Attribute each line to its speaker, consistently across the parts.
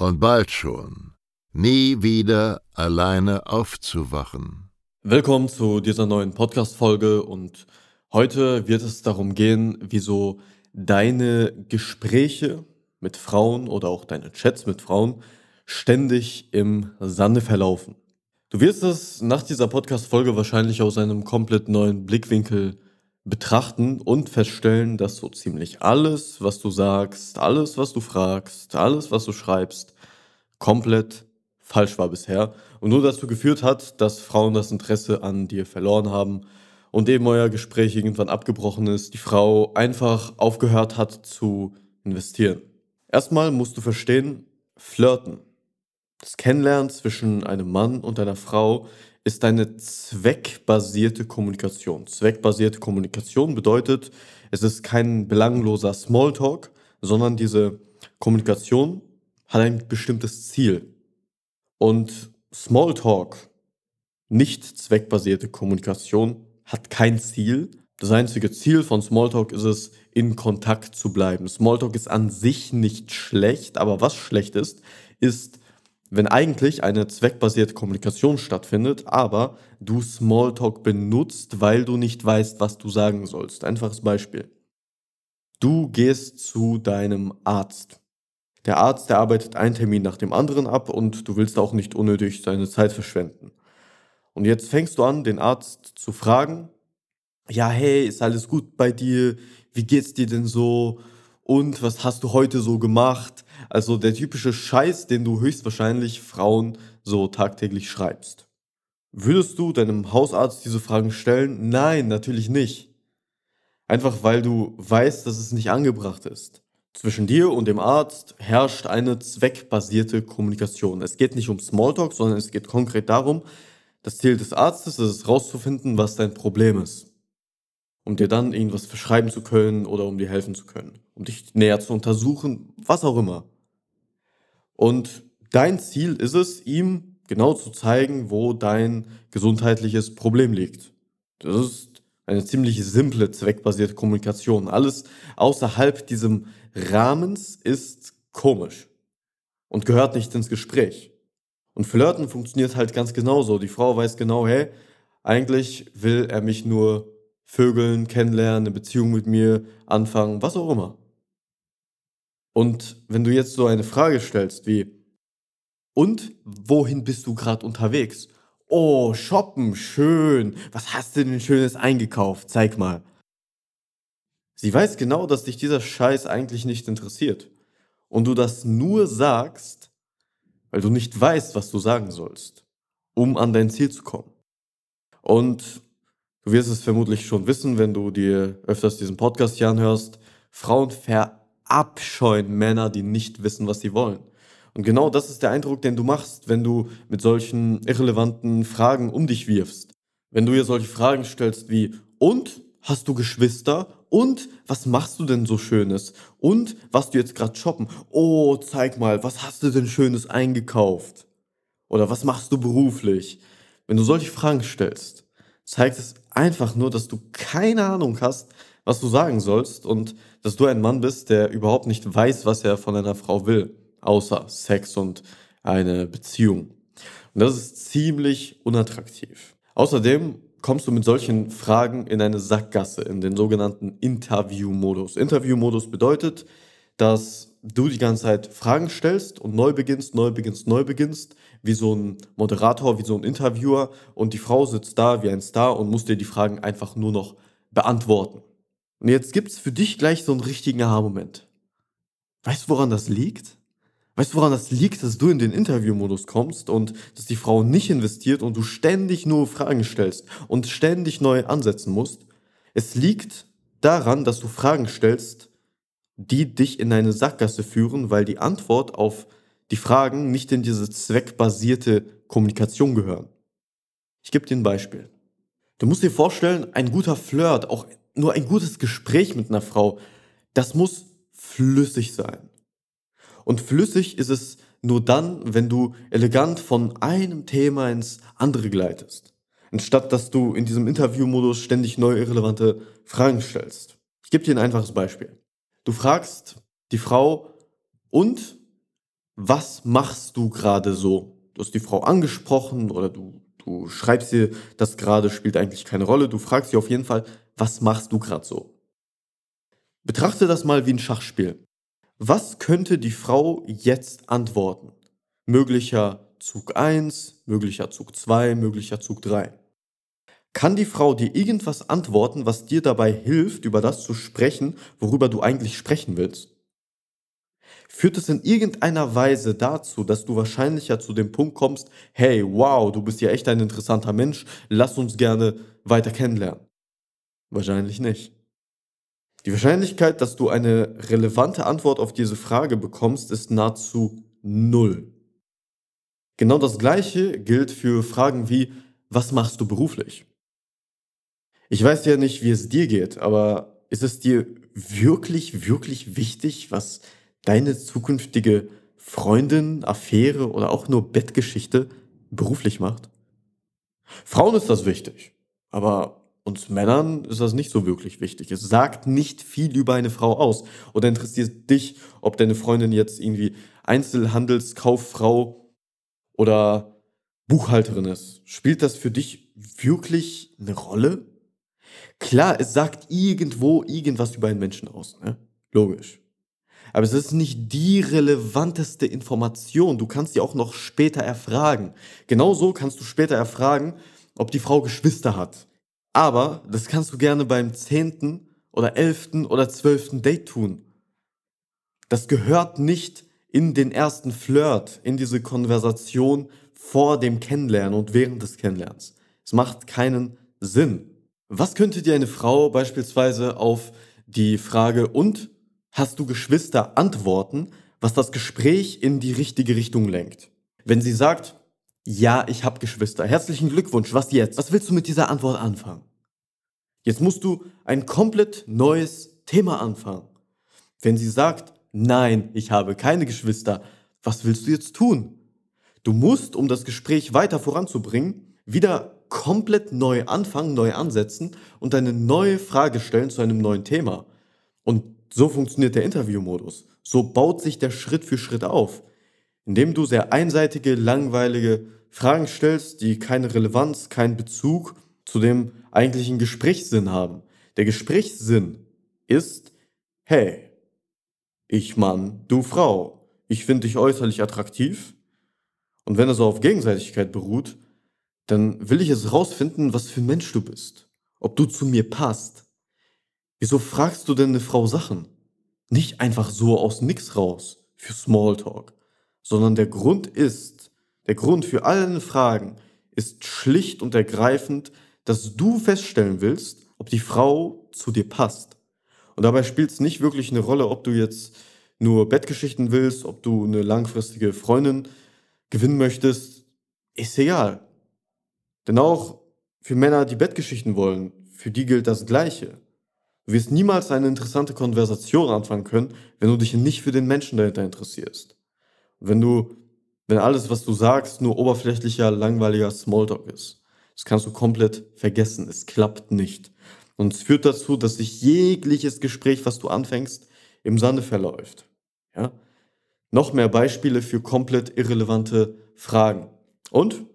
Speaker 1: und bald schon nie wieder alleine aufzuwachen.
Speaker 2: Willkommen zu dieser neuen Podcast-Folge und heute wird es darum gehen, wieso deine Gespräche mit Frauen oder auch deine Chats mit Frauen ständig im Sande verlaufen. Du wirst es nach dieser Podcast-Folge wahrscheinlich aus einem komplett neuen Blickwinkel betrachten und feststellen, dass so ziemlich alles, was du sagst, alles, was du fragst, alles, was du schreibst, komplett falsch war bisher und nur dazu geführt hat, dass Frauen das Interesse an dir verloren haben und eben euer Gespräch irgendwann abgebrochen ist, die Frau einfach aufgehört hat zu investieren. Erstmal musst du verstehen, flirten das Kennenlernen zwischen einem Mann und einer Frau ist eine zweckbasierte Kommunikation. Zweckbasierte Kommunikation bedeutet, es ist kein belangloser Smalltalk, sondern diese Kommunikation hat ein bestimmtes Ziel. Und Smalltalk, nicht zweckbasierte Kommunikation, hat kein Ziel. Das einzige Ziel von Smalltalk ist es, in Kontakt zu bleiben. Smalltalk ist an sich nicht schlecht, aber was schlecht ist, ist wenn eigentlich eine zweckbasierte Kommunikation stattfindet, aber du Smalltalk benutzt, weil du nicht weißt, was du sagen sollst. Einfaches Beispiel. Du gehst zu deinem Arzt. Der Arzt, der arbeitet einen Termin nach dem anderen ab und du willst auch nicht unnötig seine Zeit verschwenden. Und jetzt fängst du an, den Arzt zu fragen, ja, hey, ist alles gut bei dir? Wie geht's dir denn so? Und was hast du heute so gemacht? Also der typische Scheiß, den du höchstwahrscheinlich Frauen so tagtäglich schreibst. Würdest du deinem Hausarzt diese Fragen stellen? Nein, natürlich nicht. Einfach weil du weißt, dass es nicht angebracht ist. Zwischen dir und dem Arzt herrscht eine zweckbasierte Kommunikation. Es geht nicht um Smalltalk, sondern es geht konkret darum, das Ziel des Arztes ist es herauszufinden, was dein Problem ist um dir dann irgendwas verschreiben zu können oder um dir helfen zu können, um dich näher zu untersuchen, was auch immer. Und dein Ziel ist es, ihm genau zu zeigen, wo dein gesundheitliches Problem liegt. Das ist eine ziemlich simple, zweckbasierte Kommunikation. Alles außerhalb diesem Rahmens ist komisch und gehört nicht ins Gespräch. Und Flirten funktioniert halt ganz genauso. Die Frau weiß genau, hey, eigentlich will er mich nur Vögeln, kennenlernen, eine Beziehung mit mir anfangen, was auch immer. Und wenn du jetzt so eine Frage stellst wie, und wohin bist du gerade unterwegs? Oh, shoppen, schön. Was hast du denn Schönes eingekauft? Zeig mal. Sie weiß genau, dass dich dieser Scheiß eigentlich nicht interessiert. Und du das nur sagst, weil du nicht weißt, was du sagen sollst, um an dein Ziel zu kommen. Und Du wirst es vermutlich schon wissen, wenn du dir öfters diesen Podcast hier anhörst. Frauen verabscheuen Männer, die nicht wissen, was sie wollen. Und genau das ist der Eindruck, den du machst, wenn du mit solchen irrelevanten Fragen um dich wirfst. Wenn du ihr solche Fragen stellst wie, und hast du Geschwister? Und was machst du denn so Schönes? Und was du jetzt gerade shoppen? Oh, zeig mal, was hast du denn Schönes eingekauft? Oder was machst du beruflich? Wenn du solche Fragen stellst, zeigt es einfach nur, dass du keine Ahnung hast, was du sagen sollst und dass du ein Mann bist, der überhaupt nicht weiß, was er von einer Frau will, außer Sex und eine Beziehung. Und das ist ziemlich unattraktiv. Außerdem kommst du mit solchen Fragen in eine Sackgasse, in den sogenannten Interview-Modus. Interview-Modus bedeutet, dass du die ganze Zeit Fragen stellst und neu beginnst, neu beginnst, neu beginnst, wie so ein Moderator, wie so ein Interviewer und die Frau sitzt da wie ein Star und muss dir die Fragen einfach nur noch beantworten. Und jetzt gibt es für dich gleich so einen richtigen Aha-Moment. Weißt du, woran das liegt? Weißt du, woran das liegt, dass du in den Interviewmodus kommst und dass die Frau nicht investiert und du ständig nur Fragen stellst und ständig neu ansetzen musst? Es liegt daran, dass du Fragen stellst, die dich in eine Sackgasse führen, weil die Antwort auf die Fragen nicht in diese zweckbasierte Kommunikation gehören. Ich gebe dir ein Beispiel. Du musst dir vorstellen, ein guter Flirt, auch nur ein gutes Gespräch mit einer Frau, das muss flüssig sein. Und flüssig ist es nur dann, wenn du elegant von einem Thema ins andere gleitest. Anstatt dass du in diesem Interviewmodus ständig neue irrelevante Fragen stellst. Ich gebe dir ein einfaches Beispiel. Du fragst die Frau, und was machst du gerade so? Du hast die Frau angesprochen oder du, du schreibst ihr, das gerade spielt eigentlich keine Rolle. Du fragst sie auf jeden Fall, was machst du gerade so? Betrachte das mal wie ein Schachspiel. Was könnte die Frau jetzt antworten? Möglicher Zug 1, möglicher Zug 2, möglicher Zug 3. Kann die Frau dir irgendwas antworten, was dir dabei hilft, über das zu sprechen, worüber du eigentlich sprechen willst? Führt es in irgendeiner Weise dazu, dass du wahrscheinlicher zu dem Punkt kommst, hey, wow, du bist ja echt ein interessanter Mensch, lass uns gerne weiter kennenlernen? Wahrscheinlich nicht. Die Wahrscheinlichkeit, dass du eine relevante Antwort auf diese Frage bekommst, ist nahezu null. Genau das Gleiche gilt für Fragen wie, was machst du beruflich? Ich weiß ja nicht, wie es dir geht, aber ist es dir wirklich, wirklich wichtig, was deine zukünftige Freundin, Affäre oder auch nur Bettgeschichte beruflich macht? Frauen ist das wichtig, aber uns Männern ist das nicht so wirklich wichtig. Es sagt nicht viel über eine Frau aus. Oder interessiert dich, ob deine Freundin jetzt irgendwie Einzelhandelskauffrau oder Buchhalterin ist? Spielt das für dich wirklich eine Rolle? Klar, es sagt irgendwo irgendwas über einen Menschen aus, ne? Logisch. Aber es ist nicht die relevanteste Information. Du kannst sie auch noch später erfragen. Genauso kannst du später erfragen, ob die Frau Geschwister hat. Aber das kannst du gerne beim zehnten oder elften oder zwölften Date tun. Das gehört nicht in den ersten Flirt, in diese Konversation vor dem Kennenlernen und während des Kennenlernens. Es macht keinen Sinn. Was könnte dir eine Frau beispielsweise auf die Frage und hast du Geschwister antworten, was das Gespräch in die richtige Richtung lenkt? Wenn sie sagt, ja, ich habe Geschwister. Herzlichen Glückwunsch. Was jetzt? Was willst du mit dieser Antwort anfangen? Jetzt musst du ein komplett neues Thema anfangen. Wenn sie sagt, nein, ich habe keine Geschwister, was willst du jetzt tun? Du musst, um das Gespräch weiter voranzubringen, wieder komplett neu anfangen, neu ansetzen und eine neue Frage stellen zu einem neuen Thema. Und so funktioniert der Interviewmodus. So baut sich der Schritt für Schritt auf. Indem du sehr einseitige, langweilige Fragen stellst, die keine Relevanz, keinen Bezug zu dem eigentlichen Gesprächssinn haben. Der Gesprächssinn ist, hey, ich Mann, du Frau, ich finde dich äußerlich attraktiv. Und wenn es auf Gegenseitigkeit beruht, dann will ich es rausfinden, was für ein Mensch du bist. Ob du zu mir passt. Wieso fragst du denn eine Frau Sachen? Nicht einfach so aus nix raus für Smalltalk, sondern der Grund ist, der Grund für alle Fragen ist schlicht und ergreifend, dass du feststellen willst, ob die Frau zu dir passt. Und dabei spielt es nicht wirklich eine Rolle, ob du jetzt nur Bettgeschichten willst, ob du eine langfristige Freundin gewinnen möchtest. Ist egal. Denn auch für Männer, die Bettgeschichten wollen, für die gilt das Gleiche. Du wirst niemals eine interessante Konversation anfangen können, wenn du dich nicht für den Menschen dahinter interessierst. Wenn du, wenn alles, was du sagst, nur oberflächlicher, langweiliger Smalltalk ist. Das kannst du komplett vergessen. Es klappt nicht. Und es führt dazu, dass sich jegliches Gespräch, was du anfängst, im Sande verläuft. Ja? Noch mehr Beispiele für komplett irrelevante Fragen. Und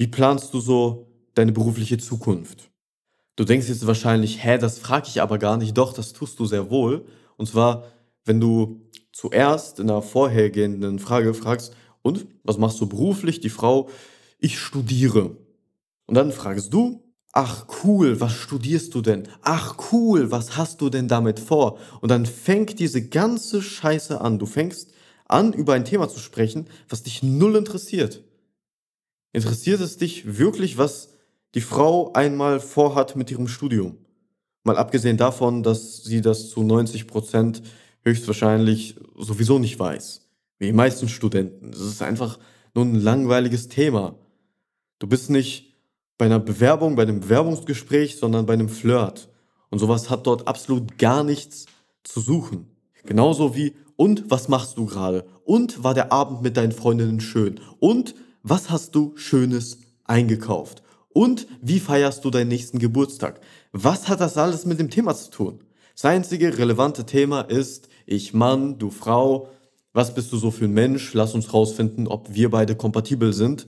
Speaker 2: wie planst du so deine berufliche Zukunft? Du denkst jetzt wahrscheinlich, hä, das frage ich aber gar nicht. Doch, das tust du sehr wohl. Und zwar, wenn du zuerst in der vorhergehenden Frage fragst, und was machst du beruflich? Die Frau, ich studiere. Und dann fragst du, ach cool, was studierst du denn? Ach cool, was hast du denn damit vor? Und dann fängt diese ganze Scheiße an. Du fängst an, über ein Thema zu sprechen, was dich null interessiert. Interessiert es dich wirklich, was die Frau einmal vorhat mit ihrem Studium? Mal abgesehen davon, dass sie das zu 90 Prozent höchstwahrscheinlich sowieso nicht weiß. Wie die meisten Studenten. Das ist einfach nur ein langweiliges Thema. Du bist nicht bei einer Bewerbung, bei einem Bewerbungsgespräch, sondern bei einem Flirt. Und sowas hat dort absolut gar nichts zu suchen. Genauso wie, und was machst du gerade? Und war der Abend mit deinen Freundinnen schön? Und was hast du Schönes eingekauft? Und wie feierst du deinen nächsten Geburtstag? Was hat das alles mit dem Thema zu tun? Das einzige relevante Thema ist, ich Mann, du Frau, was bist du so für ein Mensch? Lass uns rausfinden, ob wir beide kompatibel sind.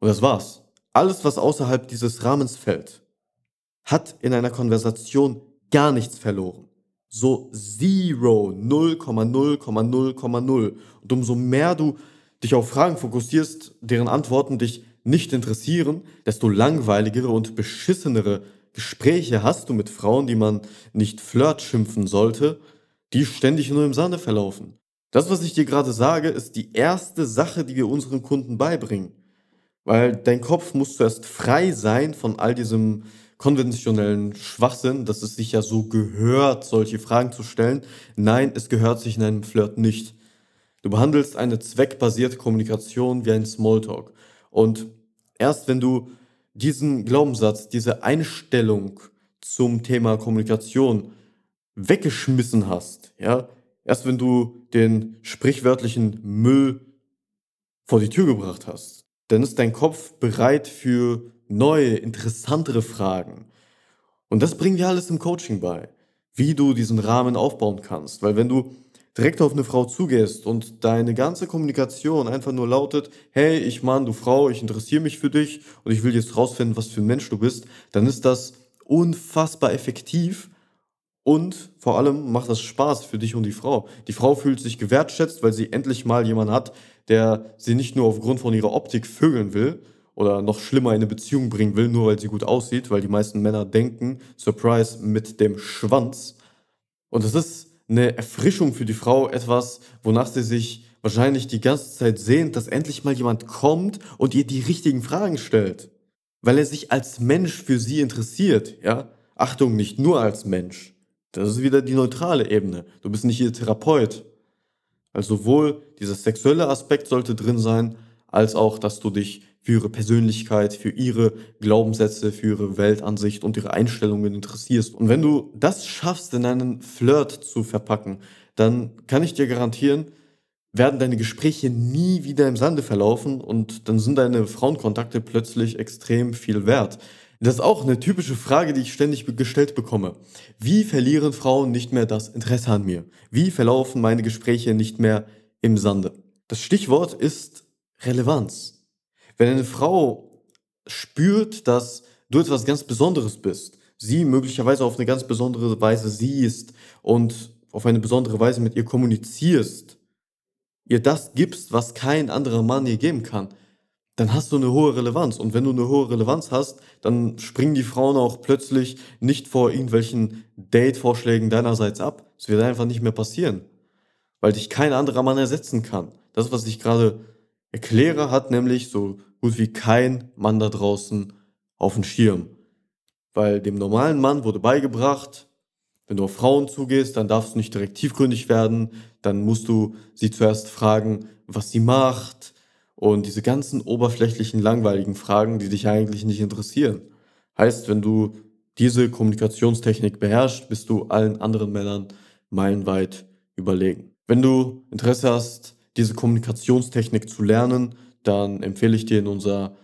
Speaker 2: Und das war's. Alles, was außerhalb dieses Rahmens fällt, hat in einer Konversation gar nichts verloren. So zero, 0,0,0,0. Und umso mehr du dich auf Fragen fokussierst, deren Antworten dich nicht interessieren, desto langweiligere und beschissenere Gespräche hast du mit Frauen, die man nicht Flirt schimpfen sollte, die ständig nur im Sande verlaufen. Das, was ich dir gerade sage, ist die erste Sache, die wir unseren Kunden beibringen. Weil dein Kopf muss zuerst frei sein von all diesem konventionellen Schwachsinn, dass es sich ja so gehört, solche Fragen zu stellen. Nein, es gehört sich in einem Flirt nicht. Du behandelst eine zweckbasierte Kommunikation wie ein Smalltalk. Und erst wenn du diesen Glaubenssatz, diese Einstellung zum Thema Kommunikation weggeschmissen hast, ja, erst wenn du den sprichwörtlichen Müll vor die Tür gebracht hast, dann ist dein Kopf bereit für neue, interessantere Fragen. Und das bringen wir alles im Coaching bei, wie du diesen Rahmen aufbauen kannst. Weil wenn du direkt auf eine Frau zugehst und deine ganze Kommunikation einfach nur lautet, hey, ich Mann, du Frau, ich interessiere mich für dich und ich will jetzt rausfinden, was für ein Mensch du bist, dann ist das unfassbar effektiv und vor allem macht das Spaß für dich und die Frau. Die Frau fühlt sich gewertschätzt, weil sie endlich mal jemanden hat, der sie nicht nur aufgrund von ihrer Optik vögeln will oder noch schlimmer in eine Beziehung bringen will, nur weil sie gut aussieht, weil die meisten Männer denken, Surprise mit dem Schwanz. Und es ist eine Erfrischung für die Frau, etwas, wonach sie sich wahrscheinlich die ganze Zeit sehnt, dass endlich mal jemand kommt und ihr die richtigen Fragen stellt. Weil er sich als Mensch für sie interessiert, ja? Achtung, nicht nur als Mensch. Das ist wieder die neutrale Ebene. Du bist nicht ihr Therapeut. Also sowohl dieser sexuelle Aspekt sollte drin sein, als auch, dass du dich für ihre Persönlichkeit, für ihre Glaubenssätze, für ihre Weltansicht und ihre Einstellungen interessierst. Und wenn du das schaffst, in einen Flirt zu verpacken, dann kann ich dir garantieren, werden deine Gespräche nie wieder im Sande verlaufen und dann sind deine Frauenkontakte plötzlich extrem viel wert. Das ist auch eine typische Frage, die ich ständig gestellt bekomme. Wie verlieren Frauen nicht mehr das Interesse an mir? Wie verlaufen meine Gespräche nicht mehr im Sande? Das Stichwort ist Relevanz. Wenn eine Frau spürt, dass du etwas ganz Besonderes bist, sie möglicherweise auf eine ganz besondere Weise siehst und auf eine besondere Weise mit ihr kommunizierst, ihr das gibst, was kein anderer Mann ihr geben kann, dann hast du eine hohe Relevanz. Und wenn du eine hohe Relevanz hast, dann springen die Frauen auch plötzlich nicht vor irgendwelchen Date-Vorschlägen deinerseits ab. Es wird einfach nicht mehr passieren, weil dich kein anderer Mann ersetzen kann. Das, was ich gerade erkläre, hat nämlich so gut wie kein Mann da draußen auf dem Schirm. Weil dem normalen Mann wurde beigebracht, wenn du auf Frauen zugehst, dann darfst du nicht direkt tiefgründig werden, dann musst du sie zuerst fragen, was sie macht und diese ganzen oberflächlichen, langweiligen Fragen, die dich eigentlich nicht interessieren. Heißt, wenn du diese Kommunikationstechnik beherrschst, bist du allen anderen Männern meilenweit überlegen. Wenn du Interesse hast, diese Kommunikationstechnik zu lernen, dann empfehle ich dir in unser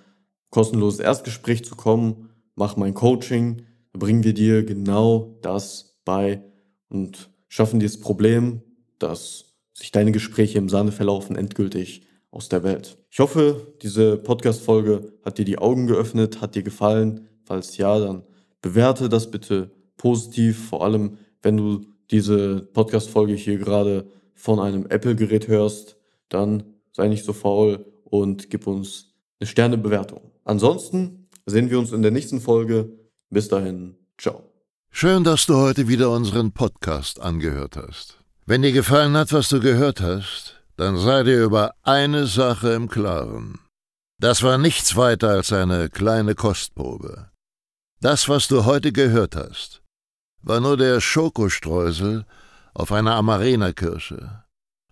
Speaker 2: kostenloses Erstgespräch zu kommen. Mach mein Coaching, da bringen wir dir genau das bei und schaffen dir das Problem, dass sich deine Gespräche im Sande verlaufen, endgültig aus der Welt. Ich hoffe, diese Podcast-Folge hat dir die Augen geöffnet, hat dir gefallen. Falls ja, dann bewerte das bitte positiv, vor allem wenn du diese Podcast-Folge hier gerade von einem Apple-Gerät hörst, dann sei nicht so faul und gib uns eine Sternebewertung. Ansonsten sehen wir uns in der nächsten Folge. Bis dahin, ciao.
Speaker 1: Schön, dass du heute wieder unseren Podcast angehört hast. Wenn dir gefallen hat, was du gehört hast, dann sei dir über eine Sache im Klaren. Das war nichts weiter als eine kleine Kostprobe. Das, was du heute gehört hast, war nur der Schokostreusel auf einer Amarena-Kirsche,